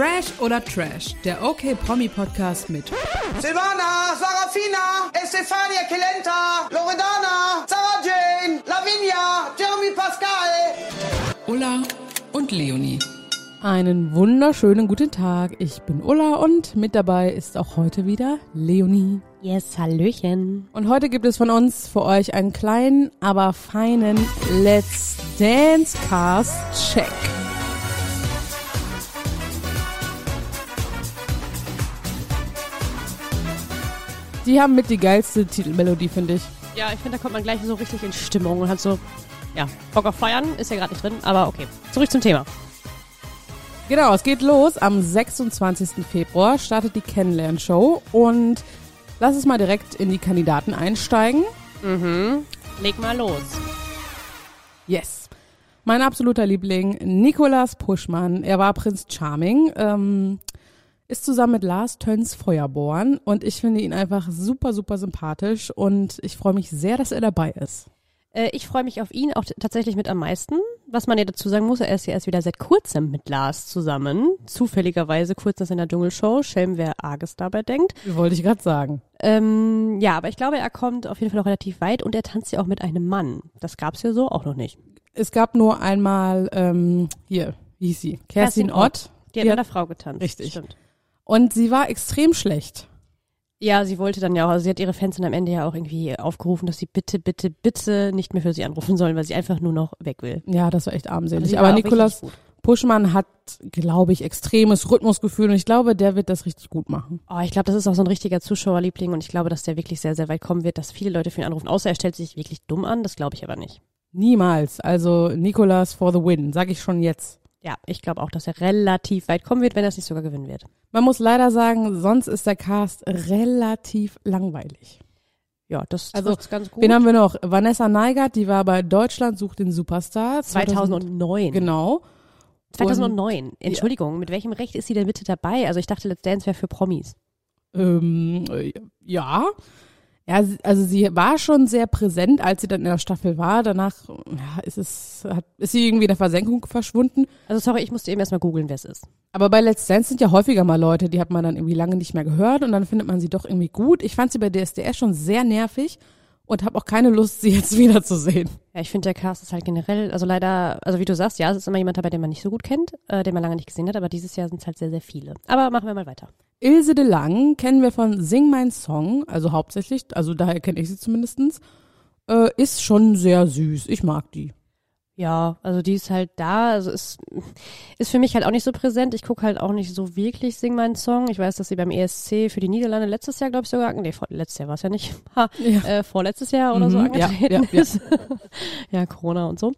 Fresh oder Trash, der OK Promi Podcast mit Silvana, Sarafina, Estefania Kelenta, Loredana, Sarah Jane, Lavinia, Jeremy Pascal. Ulla und Leonie. Einen wunderschönen guten Tag. Ich bin Ulla und mit dabei ist auch heute wieder Leonie. Yes, Hallöchen. Und heute gibt es von uns für euch einen kleinen, aber feinen Let's Dance Cast Check. Die haben mit die geilste Titelmelodie, finde ich. Ja, ich finde, da kommt man gleich so richtig in Stimmung und hat so, ja, Bock auf Feiern, ist ja gerade nicht drin, aber okay. Zurück zum Thema. Genau, es geht los. Am 26. Februar startet die Kennenlern-Show und lass uns mal direkt in die Kandidaten einsteigen. Mhm. Leg mal los. Yes. Mein absoluter Liebling, Nikolas Puschmann. Er war Prinz Charming, ähm, ist zusammen mit Lars Töns Feuerborn und ich finde ihn einfach super, super sympathisch und ich freue mich sehr, dass er dabei ist. Äh, ich freue mich auf ihn auch tatsächlich mit am meisten. Was man ja dazu sagen muss, er ist ja erst wieder seit kurzem mit Lars zusammen. Zufälligerweise kurz nach seiner Dschungelshow. Schelm, wer Arges dabei denkt. Wollte ich gerade sagen. Ähm, ja, aber ich glaube, er kommt auf jeden Fall noch relativ weit und er tanzt ja auch mit einem Mann. Das gab's ja so auch noch nicht. Es gab nur einmal, ähm, hier, wie hieß sie? Kerstin, Kerstin Ott. Die hat mit einer Frau getanzt. Richtig. Stimmt. Und sie war extrem schlecht. Ja, sie wollte dann ja auch, also sie hat ihre Fans dann am Ende ja auch irgendwie aufgerufen, dass sie bitte, bitte, bitte nicht mehr für sie anrufen sollen, weil sie einfach nur noch weg will. Ja, das war echt armselig. Sie Aber auch Nikolas. Puschmann hat, glaube ich, extremes Rhythmusgefühl und ich glaube, der wird das richtig gut machen. Oh, ich glaube, das ist auch so ein richtiger Zuschauerliebling und ich glaube, dass der wirklich sehr, sehr weit kommen wird, dass viele Leute für ihn anrufen. Außer er stellt sich wirklich dumm an, das glaube ich aber nicht. Niemals. Also Nikolas for the win, sag ich schon jetzt. Ja, ich glaube auch, dass er relativ weit kommen wird, wenn er es nicht sogar gewinnen wird. Man muss leider sagen, sonst ist der Cast relativ langweilig. Ja, das Also, trifft's ganz gut. Wen haben wir noch? Vanessa Neigert, die war bei Deutschland sucht den Superstar. 2009. Genau. 2009. Entschuldigung, mit welchem Recht ist sie denn bitte dabei? Also ich dachte, Let's Dance wäre für Promis. Ähm, äh, ja. Ja, also sie war schon sehr präsent, als sie dann in der Staffel war. Danach ja, ist es, hat, ist sie irgendwie in der Versenkung verschwunden. Also sorry, ich musste eben erstmal googeln, wer es ist. Aber bei Let's Dance sind ja häufiger mal Leute, die hat man dann irgendwie lange nicht mehr gehört und dann findet man sie doch irgendwie gut. Ich fand sie bei DSDS schon sehr nervig und habe auch keine Lust, sie jetzt wiederzusehen. Ja, ich finde, der Cast ist halt generell, also leider, also wie du sagst, ja, es ist immer jemand dabei, den man nicht so gut kennt, äh, den man lange nicht gesehen hat, aber dieses Jahr sind es halt sehr, sehr viele. Aber machen wir mal weiter. Ilse de Lang kennen wir von Sing Mein Song, also hauptsächlich, also daher kenne ich sie zumindestens. Äh, ist schon sehr süß. Ich mag die. Ja, also die ist halt da, also ist, ist für mich halt auch nicht so präsent. Ich gucke halt auch nicht so wirklich Sing meinen Song. Ich weiß, dass sie beim ESC für die Niederlande letztes Jahr, glaube ich, sogar, nee, vor, letztes Jahr war es ja nicht, ha, Ja. äh, vorletztes Jahr oder so Mhm, ja, angetreten ja, ja. ist. ja, Corona und so.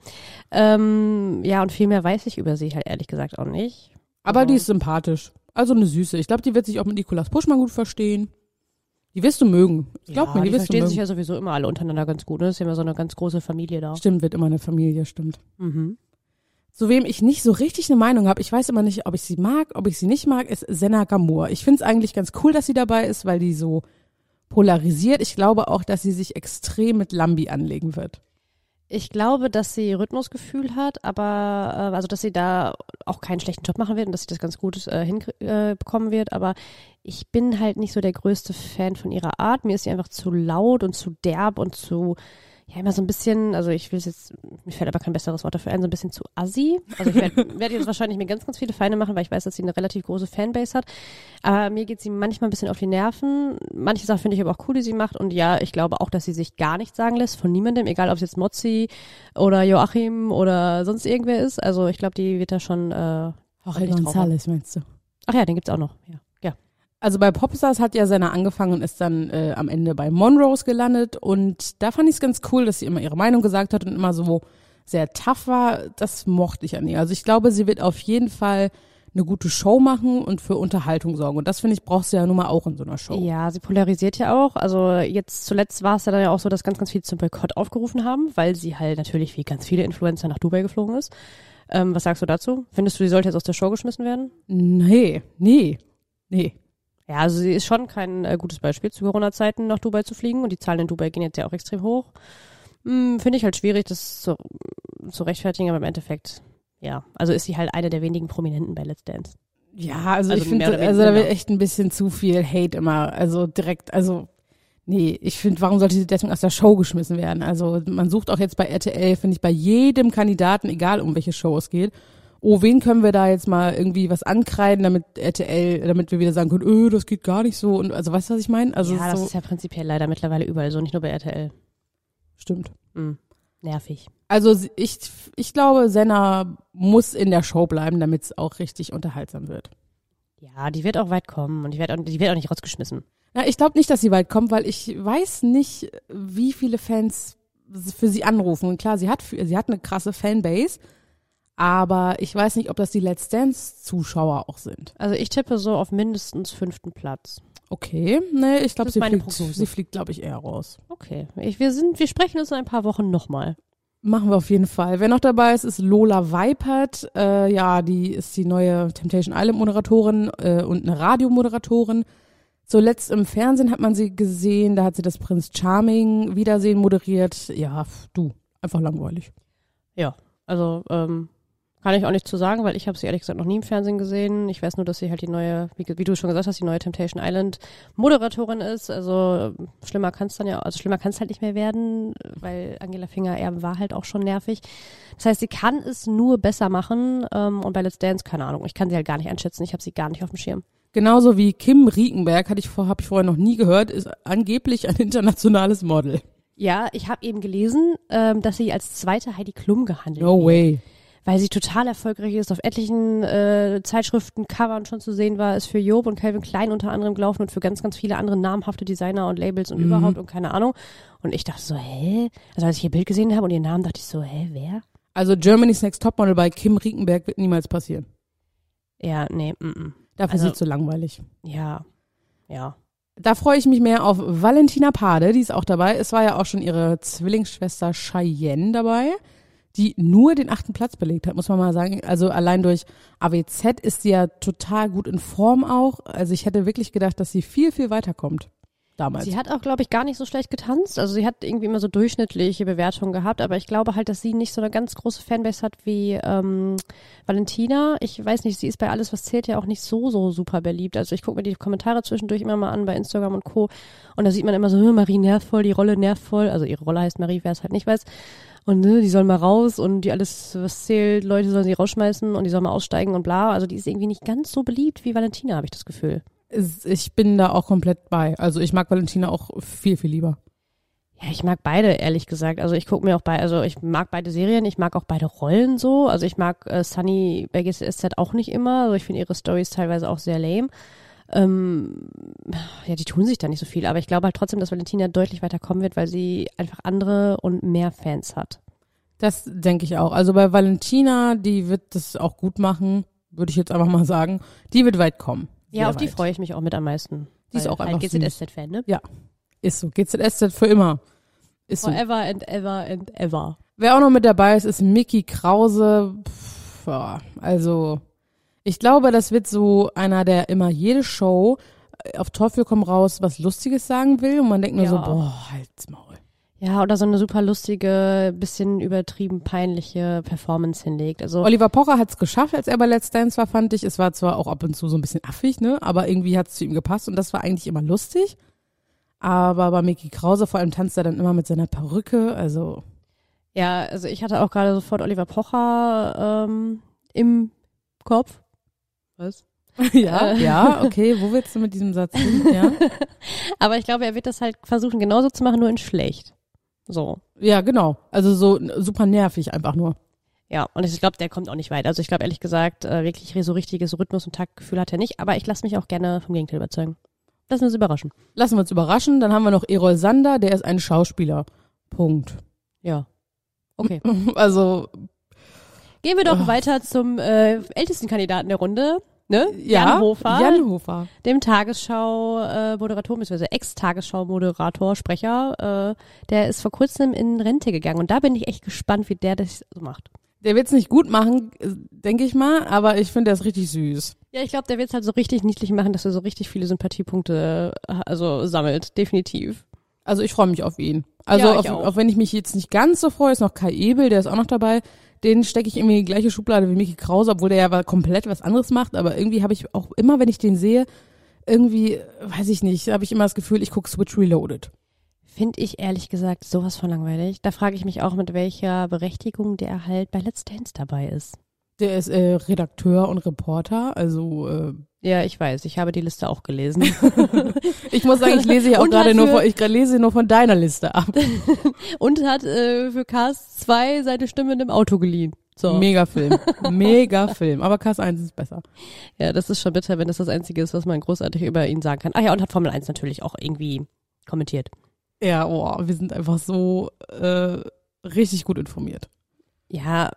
Ähm, ja, und viel mehr weiß ich über sie halt ehrlich gesagt auch nicht. Aber die Mhm. ist sympathisch. Also eine Süße. Ich glaube, die wird sich auch mit Nikolas Puschmann gut verstehen. Die wirst du mögen. Ich glaube ja, mir, die, die wirst du verstehen mögen. sich ja sowieso immer alle untereinander ganz gut. Ne? Das ist ja immer so eine ganz große Familie da. Stimmt, wird immer eine Familie, stimmt. Mhm. Zu wem ich nicht so richtig eine Meinung habe, ich weiß immer nicht, ob ich sie mag, ob ich sie nicht mag, ist Senna Gamur. Ich finde es eigentlich ganz cool, dass sie dabei ist, weil die so polarisiert. Ich glaube auch, dass sie sich extrem mit Lambi anlegen wird. Ich glaube, dass sie Rhythmusgefühl hat, aber äh, also dass sie da auch keinen schlechten Job machen wird und dass sie das ganz gut äh, hinbekommen äh, wird. Aber ich bin halt nicht so der größte Fan von ihrer Art. Mir ist sie einfach zu laut und zu derb und zu ja immer so ein bisschen, also ich will es jetzt, mir fällt aber kein besseres Wort dafür ein, so ein bisschen zu assi. Also ich werde werd jetzt wahrscheinlich mir ganz, ganz viele Feinde machen, weil ich weiß, dass sie eine relativ große Fanbase hat. Aber mir geht sie manchmal ein bisschen auf die Nerven. Manche Sachen finde ich aber auch cool, die sie macht. Und ja, ich glaube auch, dass sie sich gar nichts sagen lässt von niemandem, egal ob es jetzt Mozzi oder Joachim oder sonst irgendwer ist. Also ich glaube, die wird da schon. Äh, Jorge. González, meinst du? Ach ja, den gibt's auch noch. Ja. Also bei Popstars hat ja Senna angefangen und ist dann äh, am Ende bei Monrose gelandet und da fand ich es ganz cool, dass sie immer ihre Meinung gesagt hat und immer so sehr tough war. Das mochte ich an ihr. Also ich glaube, sie wird auf jeden Fall eine gute Show machen und für Unterhaltung sorgen. Und das finde ich brauchst du ja nun mal auch in so einer Show. Ja, sie polarisiert ja auch. Also jetzt zuletzt war es ja dann ja auch so, dass ganz, ganz viele zum Boykott aufgerufen haben, weil sie halt natürlich wie ganz viele Influencer nach Dubai geflogen ist. Ähm, was sagst du dazu? Findest du, sie sollte jetzt aus der Show geschmissen werden? Nee, nee, nee. Ja, also sie ist schon kein äh, gutes Beispiel zu Corona-Zeiten nach Dubai zu fliegen und die Zahlen in Dubai gehen jetzt ja auch extrem hoch. Hm, Finde ich halt schwierig, das zu, zu rechtfertigen, aber im Endeffekt, ja. Also ist sie halt eine der wenigen Prominenten bei Let's Dance. Ja, also, Also ich finde, also da wird echt ein bisschen zu viel Hate immer, also direkt, also nee, ich finde, warum sollte sie deswegen aus der Show geschmissen werden? Also man sucht auch jetzt bei RTL, finde ich, bei jedem Kandidaten, egal um welche Show es geht, oh, wen können wir da jetzt mal irgendwie was ankreiden, damit RTL, damit wir wieder sagen können, öh, das geht gar nicht so und also weißt du, was ich meine? Also ja, das so, ist ja prinzipiell leider mittlerweile überall so, nicht nur bei RTL. stimmt. Hm. Nervig. Also ich, ich glaube, Senna muss in der Show bleiben, damit es auch richtig unterhaltsam wird. Ja, die wird auch weit kommen und die wird auch, die wird auch nicht rausgeschmissen. Na, ich glaube nicht, dass sie weit kommt, weil ich weiß nicht, wie viele Fans für sie anrufen. Und klar, sie hat, sie hat eine krasse Fanbase, aber ich weiß nicht, ob das die Let's Dance Zuschauer auch sind. Also ich tippe so auf mindestens fünften Platz. Okay, ne, ich glaube, sie fliegt, sie fliegt, glaube ich, eher raus. Okay. Ich, wir sind, wir sprechen uns in ein paar Wochen nochmal. Machen wir auf jeden Fall. Wer noch dabei ist, ist Lola Weipert. Äh, ja, die ist die neue Temptation Island Moderatorin äh, und eine Radiomoderatorin. Zuletzt im Fernsehen hat man sie gesehen, da hat sie das Prinz Charming Wiedersehen moderiert. Ja, du, einfach langweilig. Also ähm, kann ich auch nicht zu sagen, weil ich habe sie ehrlich gesagt noch nie im Fernsehen gesehen. Ich weiß nur, dass sie halt die neue, wie, wie du schon gesagt hast, die neue Temptation Island Moderatorin ist. Also schlimmer kann es dann ja, also schlimmer kann es halt nicht mehr werden, weil Angela Finger Erben war halt auch schon nervig. Das heißt, sie kann es nur besser machen ähm, und bei Let's Dance keine Ahnung. Ich kann sie halt gar nicht einschätzen. Ich habe sie gar nicht auf dem Schirm. Genauso wie Kim Riekenberg, hatte ich vor, habe ich vorher noch nie gehört, ist angeblich ein internationales Model. Ja, ich habe eben gelesen, ähm, dass sie als zweite Heidi Klum gehandelt No wird. Weil sie total erfolgreich ist, auf etlichen äh, Zeitschriften, Covern schon zu sehen war, ist für Job und Calvin Klein unter anderem gelaufen und für ganz, ganz viele andere namhafte Designer und Labels und Mhm. überhaupt und keine Ahnung. Und ich dachte so, hä? Also als ich ihr Bild gesehen habe und ihren Namen, dachte ich so, hä, wer? Also Germany's Next Topmodel bei Kim Riekenberg wird niemals passieren. Ja, nee, mm, mm. Dafür Also- ist sie zu langweilig. ja, ja. Da freue ich mich mehr auf Valentina Pade, die ist auch dabei. Es war ja auch schon ihre Zwillingsschwester Cheyenne dabei, die nur den achten Platz belegt hat, muss man mal sagen. Also allein durch AWZ ist sie ja total gut in Form auch. Also ich hätte wirklich gedacht, dass sie viel, viel weiterkommt. Damals. Sie hat auch, glaube ich, gar nicht so schlecht getanzt. Also sie hat irgendwie immer so durchschnittliche Bewertungen gehabt, aber ich glaube halt, dass sie nicht so eine ganz große Fanbase hat wie ähm, Valentina. Ich weiß nicht, sie ist bei Alles, was zählt ja auch nicht so, so super beliebt. Also ich gucke mir die Kommentare zwischendurch immer mal an bei Instagram und Co. Und da sieht man immer so, "Hm, Marie nervt voll, die Rolle nervt voll. Also ihre Rolle heißt Marie, wer es halt nicht weiß. Und ne, die soll mal raus und die alles, was zählt, Leute sollen sie rausschmeißen und die soll mal aussteigen und bla. Also die ist irgendwie nicht ganz so beliebt wie Valentina, habe ich das Gefühl. Ich bin da auch komplett bei. Also ich mag Valentina auch viel, viel lieber. Ja, ich mag beide, ehrlich gesagt. Also ich gucke mir auch bei, also ich mag beide Serien, ich mag auch beide Rollen so. Also ich mag äh, Sunny bei GCSZ auch nicht immer. Also ich finde ihre Stories teilweise auch sehr lame. Ähm, ja, die tun sich da nicht so viel, aber ich glaube halt trotzdem, dass Valentina deutlich weiter kommen wird, weil sie einfach andere und mehr Fans hat. Das denke ich auch. Also bei Valentina, die wird das auch gut machen, würde ich jetzt einfach mal sagen. Die wird weit kommen. Ja, auf die weit. freue ich mich auch mit am meisten. Die ist auch halt einfach süß. GZSZ-Fan, ne? Ist so. GZSZ für immer. Ist so. Forever and ever and ever. Wer auch noch mit dabei ist, ist Mickey Krause. Pff, ja, also, ich glaube, das wird so einer, der immer jede Show äh, auf Teufel komm raus was Lustiges sagen will und man denkt nur so, Ja. boah, halt's Maul. Ja, oder so eine super lustige, bisschen übertrieben peinliche Performance hinlegt. Also Oliver Pocher hat's geschafft, als er bei Let's Dance war, fand ich. Es war zwar auch ab und zu so ein bisschen affig, ne, aber irgendwie hat's zu ihm gepasst und das war eigentlich immer lustig. Aber bei Mickey Krause vor allem tanzt er dann immer mit seiner Perücke, also Ja, also ich hatte auch gerade sofort Oliver Pocher ähm, im Kopf. Was? ja, Äh. ja, okay, wo willst du mit diesem Satz hin? Ja, Aber ich glaube, er wird das halt versuchen, genauso zu machen, nur in schlecht. So. ja genau. Also so super nervig einfach nur. Ja, und ich glaube, der kommt auch nicht weit. Also ich glaube, ehrlich gesagt, äh, wirklich so richtiges Rhythmus- und Taktgefühl hat er nicht. Aber ich lasse mich auch gerne vom Gegenteil überzeugen. Lassen wir uns überraschen. Lassen wir uns überraschen. Dann haben wir noch Erol Sander, der ist ein Schauspieler. Punkt. Ja. Okay. Also, Gehen wir doch Oh. weiter zum äh, ältesten Kandidaten der Runde. Ne? ja. Jan Hofer. Jan Hofer. dem Tagesschau-Moderator, beziehungsweise Ex-Tagesschau-Moderator, Sprecher, äh, der ist vor kurzem in Rente gegangen. Und da bin ich echt gespannt, wie der das so macht. Der wird's nicht gut machen, denke ich mal, aber ich finde, der ist richtig süß. Ja, ich glaube, der wird es halt so richtig niedlich machen, dass er so richtig viele Sympathiepunkte äh, also sammelt, definitiv. Also ich freue mich auf ihn. Also Ja, ich auf, auch. auch wenn ich mich jetzt nicht ganz so freue, ist noch Kai Ebel, der ist auch noch dabei. Den stecke ich irgendwie in die gleiche Schublade wie Mickey Krause, obwohl der ja komplett was anderes macht. Aber irgendwie habe ich auch immer, wenn ich den sehe, irgendwie, weiß ich nicht, habe ich immer das Gefühl, ich gucke Switch Reloaded. Finde ich ehrlich gesagt sowas von langweilig. Da frage ich mich auch, mit welcher Berechtigung der halt bei Let's Dance dabei ist. Der ist äh, Redakteur und Reporter, also äh, Ja, ich weiß. Ich habe die Liste auch gelesen. ich muss sagen, ich lese ja auch gerade nur von, ich lese nur von deiner Liste ab. Und hat äh, für Cast 2 seine Stimme in einem Auto geliehen. So. Mega Film, mega Film. Aber Cast 1 ist besser. Ja, das ist schon bitter, wenn das das Einzige ist, was man großartig über ihn sagen kann. Ach ja, und hat Formel 1 natürlich auch irgendwie kommentiert. Ja, oh, wir sind einfach so äh, richtig gut informiert. Ja,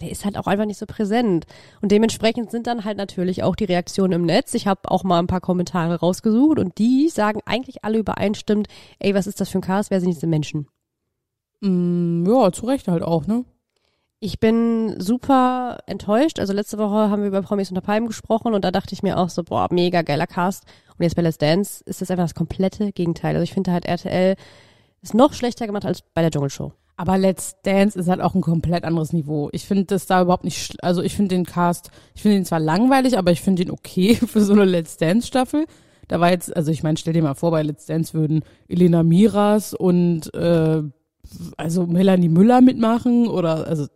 der ist halt auch einfach nicht so präsent. Und dementsprechend sind dann halt natürlich auch die Reaktionen im Netz. Ich habe auch mal ein paar Kommentare rausgesucht und die sagen eigentlich alle übereinstimmend, ey, was ist das für ein Chaos, wer sind diese Menschen? Mm, ja, zu Recht halt auch, ne? Ich bin super enttäuscht. Also letzte Woche haben wir über Promis unter Palmen gesprochen und da dachte ich mir auch so, boah, mega geiler Cast. Und jetzt bei Let's Dance ist das einfach das komplette Gegenteil. Also ich finde halt RTL ist noch schlechter gemacht als bei der Dschungelshow. Aber Let's Dance ist halt auch ein komplett anderes Niveau. Ich finde das da überhaupt nicht, also ich finde den Cast, ich finde ihn zwar langweilig, aber ich finde ihn okay für so eine Let's Dance Staffel. Da war jetzt, also ich meine, stell dir mal vor, bei Let's Dance würden Elena Miras und äh, also Melanie Müller mitmachen oder also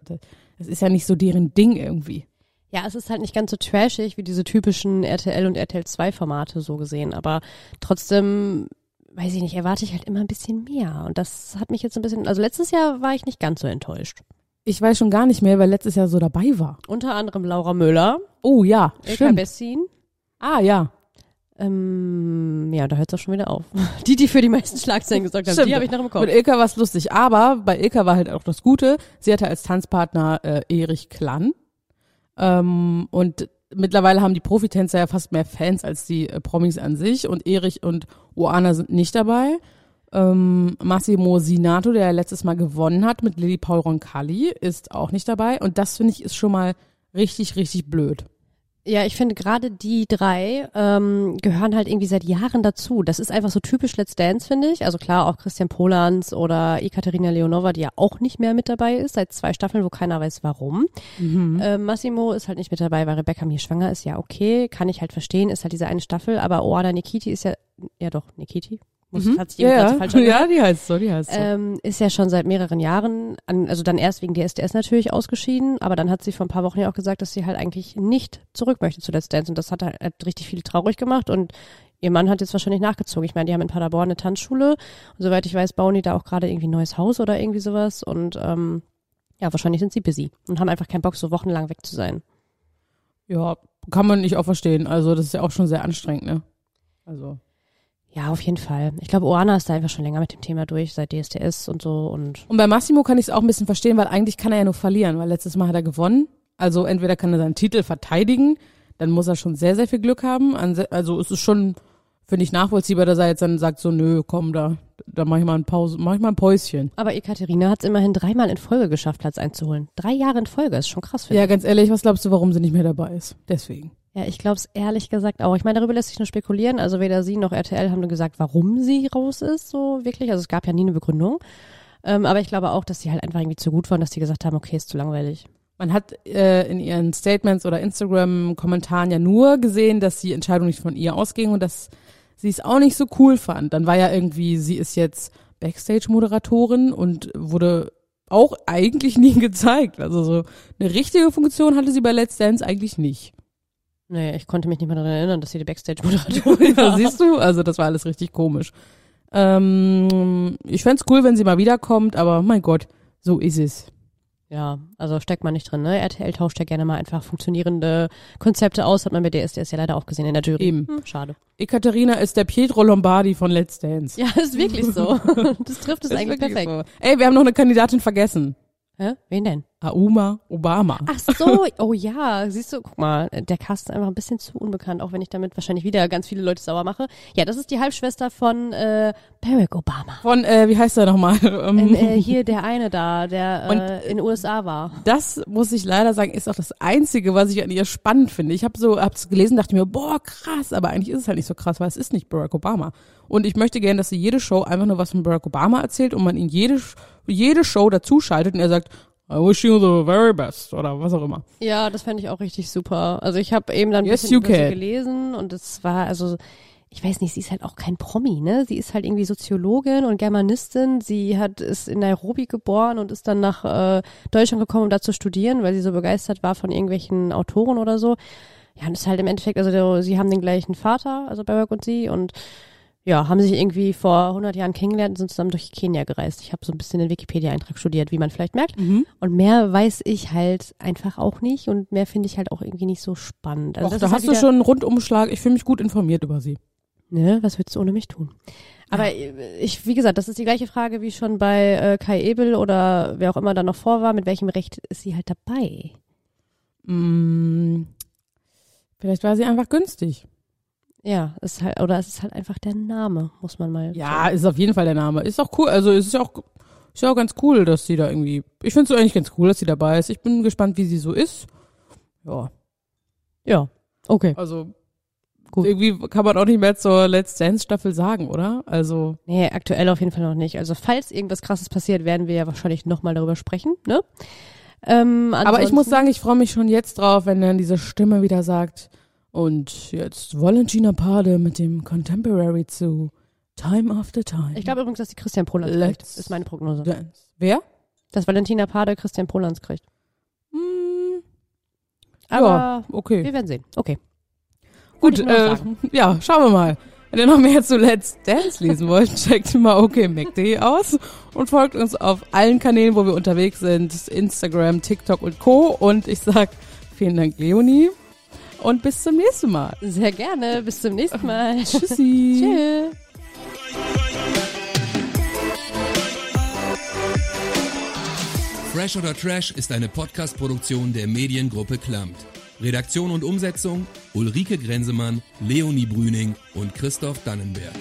das ist ja nicht so deren Ding irgendwie. Ja, es ist halt nicht ganz so trashig wie diese typischen RTL und RTL 2 Formate so gesehen, aber trotzdem, weiß ich nicht, erwarte ich halt immer ein bisschen mehr. Und das hat mich jetzt ein bisschen, also letztes Jahr war ich nicht ganz so enttäuscht. Ich weiß schon gar nicht mehr, weil letztes Jahr so dabei war. Unter anderem Laura Müller, Oh ja, Ilka stimmt. Bessin, Ah ja, ähm, ja, da hört es auch schon wieder auf. Die, die für die meisten Schlagzeilen gesorgt haben, die habe ich noch im Kopf. Mit Ilka war es lustig, aber bei Ilka war halt auch das Gute. Sie hatte als Tanzpartner äh, Erich Klann. Ähm, und mittlerweile haben die Profitänzer ja fast mehr Fans als die äh, Promis an sich. Und Erich und Oana sind nicht dabei. Ähm, Massimo Sinato, der letztes Mal gewonnen hat mit Lili Paul Roncalli, ist auch nicht dabei. Und das finde ich ist schon mal richtig, richtig blöd. Ja, ich finde gerade die drei ähm, gehören halt irgendwie seit Jahren dazu. Das ist einfach so typisch Let's Dance, finde ich. Also klar, auch Christian Polans oder Ekaterina Leonova, die ja auch nicht mehr mit dabei ist, seit zwei Staffeln, wo keiner weiß warum. Ähm, Massimo ist halt nicht mit dabei, weil Rebecca mir schwanger ist. Ja, okay, kann ich halt verstehen, ist halt diese eine Staffel. Aber Oana Nikiti ist ja, ja doch, Nikiti. Muss, hat sich Mhm. Ja, irgendwie ja. falsch angehört. ja, die heißt so, die heißt so. Ähm, ist ja schon seit mehreren Jahren, an, also dann erst wegen DSDS natürlich ausgeschieden, aber dann hat sie vor ein paar Wochen ja auch gesagt, dass sie halt eigentlich nicht zurück möchte zu Let's Dance und das hat halt hat richtig viele traurig gemacht und ihr Mann hat jetzt wahrscheinlich nachgezogen. Ich meine, die haben in Paderborn eine Tanzschule und soweit ich weiß, bauen die da auch gerade irgendwie ein neues Haus oder irgendwie sowas und ähm, ja, wahrscheinlich sind sie busy und haben einfach keinen Bock, so wochenlang weg zu sein. ja, kann man nicht auch verstehen. Also das ist ja auch schon sehr anstrengend, ne? Also. Ja, auf jeden Fall. Ich glaube, Oana ist da einfach schon länger mit dem Thema durch, seit DSDS und so und Und bei Massimo kann ich es auch ein bisschen verstehen, weil eigentlich kann er ja nur verlieren, weil letztes Mal hat er gewonnen. Also entweder kann er seinen Titel verteidigen, dann muss er schon sehr, sehr viel Glück haben. Also es ist schon, finde ich, nachvollziehbar, dass er jetzt dann sagt so, nö, komm, da, da mach ich mal ein Pause, mach ich mal ein Päuschen. Aber Ekaterina hat es immerhin dreimal in Folge geschafft, Platz einzuholen. Drei Jahre in Folge, ist schon krass, finde Ja, ganz ehrlich, was glaubst du, warum sie nicht mehr dabei ist? Deswegen. Ja, ich glaube es ehrlich gesagt auch. Ich meine, darüber lässt sich nur spekulieren. Also weder sie noch RTL haben nur gesagt, warum sie raus ist, so wirklich. Also es gab ja nie eine Begründung. Ähm, aber ich glaube auch, dass sie halt einfach irgendwie zu gut waren, dass die gesagt haben, okay, ist zu langweilig. Man hat äh, in ihren Statements oder Instagram-Kommentaren ja nur gesehen, dass die Entscheidung nicht von ihr ausging und dass sie es auch nicht so cool fand. Dann war ja irgendwie, sie ist jetzt Backstage-Moderatorin und wurde auch eigentlich nie gezeigt. Also so eine richtige Funktion hatte sie bei Let's Dance eigentlich nicht. Nee, ich konnte mich nicht mehr daran erinnern, dass sie die Backstage-Moderatorin ja, war. siehst du? Also das war alles richtig komisch. Ähm, ich fänd's cool, wenn sie mal wiederkommt, aber mein Gott, so ist es. Ja, also steckt man nicht drin, ne? RTL tauscht ja gerne mal einfach funktionierende Konzepte aus, hat man bei DSDS ja leider auch gesehen in der Jury. Eben. Hm, schade. Ekaterina ist der Pietro Lombardi von Let's Dance. Ja, ist wirklich so. Das trifft es eigentlich perfekt. so. Ey, wir haben noch eine Kandidatin vergessen. Hä? Wen denn? Auma Obama. Ach so, oh ja, siehst du, guck mal, der Cast ist einfach ein bisschen zu unbekannt, auch wenn ich damit wahrscheinlich wieder ganz viele Leute sauer mache. Ja, das ist die Halbschwester von äh, Barack Obama. Von, äh, wie heißt er nochmal? Ähm, Ähm, äh, hier der eine da, der Und, äh, in den USA war. das muss ich leider sagen, ist auch das Einzige, was ich an ihr spannend finde. Ich habe so, hab's gelesen, dachte mir, boah, krass, aber eigentlich ist es halt nicht so krass, weil es ist nicht Barack Obama. Und ich möchte gerne, dass sie jede Show einfach nur was von Barack Obama erzählt und man ihn jede, jede Show dazuschaltet und er sagt, I wish you the very best oder was auch immer. Ja, das fände ich auch richtig super. Also ich habe eben dann ein Yes, bisschen gelesen und es war, also ich weiß nicht, sie ist halt auch kein Promi, ne? Sie ist halt irgendwie Soziologin und Germanistin. Sie hat ist in Nairobi geboren und ist dann nach äh, Deutschland gekommen, um da zu studieren, weil sie so begeistert war von irgendwelchen Autoren oder so. Ja, und ist halt im Endeffekt, also der, sie haben den gleichen Vater, also Barack und sie und ja, haben sich irgendwie vor 100 Jahren kennengelernt und sind zusammen durch Kenia gereist. Ich habe so ein bisschen den Wikipedia-Eintrag studiert, wie man vielleicht merkt. Und mehr weiß ich halt einfach auch nicht und mehr finde ich halt auch irgendwie nicht so spannend. Also Och, da ist hast halt du schon einen Rundumschlag. Ich fühle mich gut informiert über sie. Ne, was würdest du ohne mich tun? Aber ich, wie gesagt, das ist die gleiche Frage wie schon bei äh, Kai Ebel oder wer auch immer da noch vor war. Mit welchem Recht ist sie halt dabei? Mm, vielleicht war sie einfach günstig. Ja, ist halt, oder es ist halt einfach der Name, muss man mal. Ja, ist auf jeden Fall der Name. Ist auch cool. Also es ist ja auch, ist ja auch ganz cool, dass sie da irgendwie. Ich finde es eigentlich ganz cool, dass sie dabei ist. Ich bin gespannt, wie sie so ist. Ja, Ja, okay. also Gut. irgendwie kann man auch nicht mehr zur Let's Dance Staffel sagen, oder? Also Nee, aktuell auf jeden Fall noch nicht. Also falls irgendwas krasses passiert, werden wir ja wahrscheinlich nochmal darüber sprechen, ne? Ähm, Aber ich muss sagen, ich freue mich schon jetzt drauf, wenn dann diese Stimme wieder sagt, und jetzt Valentina Pade mit dem Contemporary zu Time After Time. Ich glaube übrigens, dass die Christian Polans Let's kriegt. Ist meine Prognose. Dance. Wer? Dass Valentina Pade Christian Polans kriegt. Hm, Aber ja, okay. wir werden sehen. Okay. Gut, äh, ja, schauen wir mal. Wenn ihr noch mehr zu Let's Dance lesen wollt, checkt mal okmac.de aus und folgt uns auf allen Kanälen, wo wir unterwegs sind. Instagram, TikTok und Co. Und ich sag vielen Dank, Leonie. Und bis zum nächsten Mal. Sehr gerne. Bis zum nächsten Mal. Tschüssi. Tschüss. Fresh oder Trash ist eine Podcast-Produktion der Mediengruppe Klamt. Redaktion und Umsetzung Ulrike Grenzemann, Leonie Brüning und Christoph Dannenberg.